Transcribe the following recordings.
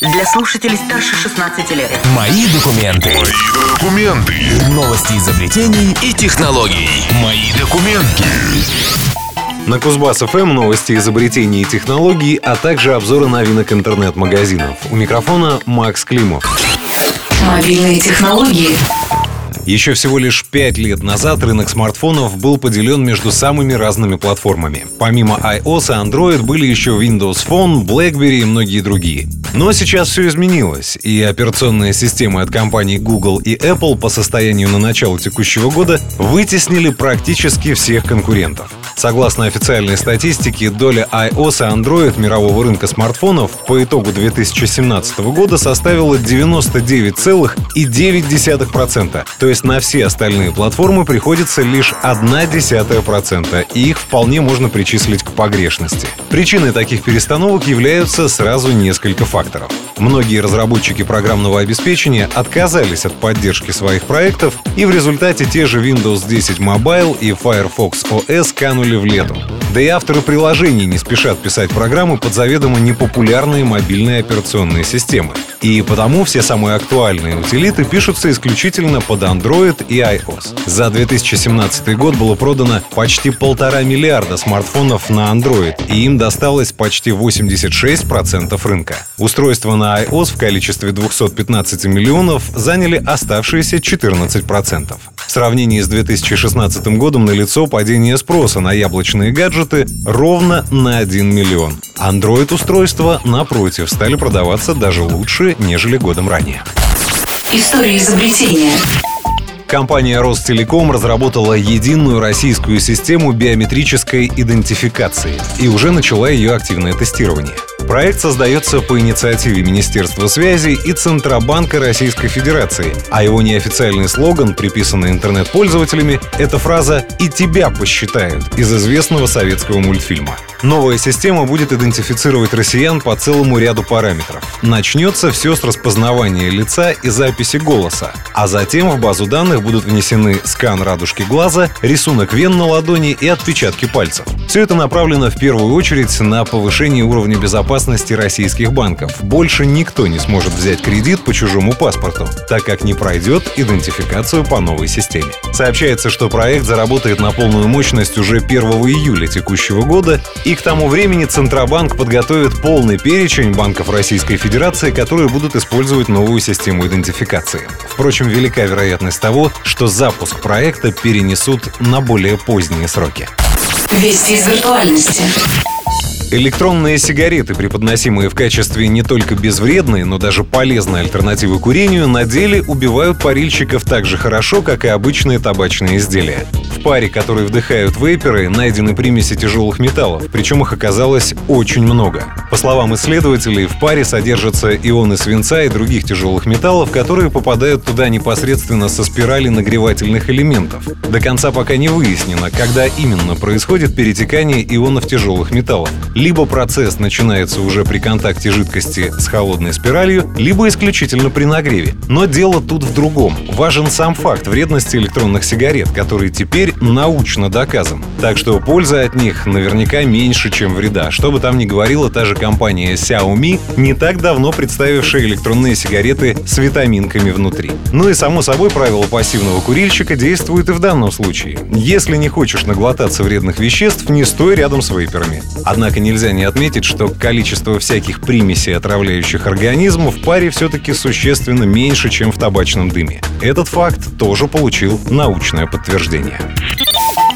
для слушателей старше 16 лет. Мои документы. Мои документы. Новости изобретений и технологий. Мои документы. На Кузбасс ФМ новости изобретений и технологий, а также обзоры новинок интернет-магазинов. У микрофона Макс Климов. Мобильные технологии. Еще всего лишь пять лет назад рынок смартфонов был поделен между самыми разными платформами. Помимо iOS и Android были еще Windows Phone, BlackBerry и многие другие. Но сейчас все изменилось, и операционные системы от компаний Google и Apple по состоянию на начало текущего года вытеснили практически всех конкурентов. Согласно официальной статистике, доля iOS и Android мирового рынка смартфонов по итогу 2017 года составила 99,9%. То есть на все остальные платформы приходится лишь 0,1%, и их вполне можно причислить к погрешности. Причиной таких перестановок являются сразу несколько факторов. Многие разработчики программного обеспечения отказались от поддержки своих проектов, и в результате те же Windows 10 Mobile и Firefox OS канули в лету. Да и авторы приложений не спешат писать программы под заведомо непопулярные мобильные операционные системы. И потому все самые актуальные утилиты пишутся исключительно под Android и iOS. За 2017 год было продано почти полтора миллиарда смартфонов на Android, и им досталось почти 86% рынка. Устройства на iOS в количестве 215 миллионов заняли оставшиеся 14%. В сравнении с 2016 годом налицо падение спроса на яблочные гаджеты ровно на 1 миллион. Android-устройства, напротив, стали продаваться даже лучше, нежели годом ранее. История изобретения. Компания Ростелеком разработала единую российскую систему биометрической идентификации и уже начала ее активное тестирование. Проект создается по инициативе Министерства связи и Центробанка Российской Федерации, а его неофициальный слоган, приписанный интернет-пользователями, это фраза «И тебя посчитают» из известного советского мультфильма. Новая система будет идентифицировать россиян по целому ряду параметров. Начнется все с распознавания лица и записи голоса, а затем в базу данных будут внесены скан радужки глаза, рисунок вен на ладони и отпечатки пальцев. Все это направлено в первую очередь на повышение уровня безопасности безопасности российских банков. Больше никто не сможет взять кредит по чужому паспорту, так как не пройдет идентификацию по новой системе. Сообщается, что проект заработает на полную мощность уже 1 июля текущего года, и к тому времени Центробанк подготовит полный перечень банков Российской Федерации, которые будут использовать новую систему идентификации. Впрочем, велика вероятность того, что запуск проекта перенесут на более поздние сроки. Вести из виртуальности. Электронные сигареты, преподносимые в качестве не только безвредной, но даже полезной альтернативы курению, на деле убивают парильщиков так же хорошо, как и обычные табачные изделия. В паре, который вдыхают вейперы, найдены примеси тяжелых металлов, причем их оказалось очень много. По словам исследователей, в паре содержатся ионы свинца и других тяжелых металлов, которые попадают туда непосредственно со спирали нагревательных элементов. До конца пока не выяснено, когда именно происходит перетекание ионов тяжелых металлов. Либо процесс начинается уже при контакте жидкости с холодной спиралью, либо исключительно при нагреве. Но дело тут в другом. Важен сам факт вредности электронных сигарет, который теперь научно доказан. Так что польза от них наверняка меньше, чем вреда. Что бы там ни говорила та же компания Xiaomi, не так давно представившая электронные сигареты с витаминками внутри. Ну и само собой правило пассивного курильщика действует и в данном случае. Если не хочешь наглотаться вредных веществ, не стой рядом с вейперами. Однако не нельзя не отметить, что количество всяких примесей, отравляющих организм, в паре все-таки существенно меньше, чем в табачном дыме. Этот факт тоже получил научное подтверждение.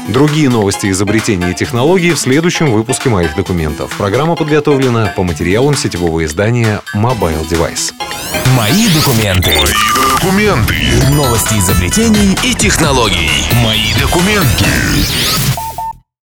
Другие новости изобретений и технологий в следующем выпуске моих документов. Программа подготовлена по материалам сетевого издания Mobile Device. Мои документы. Мои документы. Новости изобретений и технологий. Мои документы.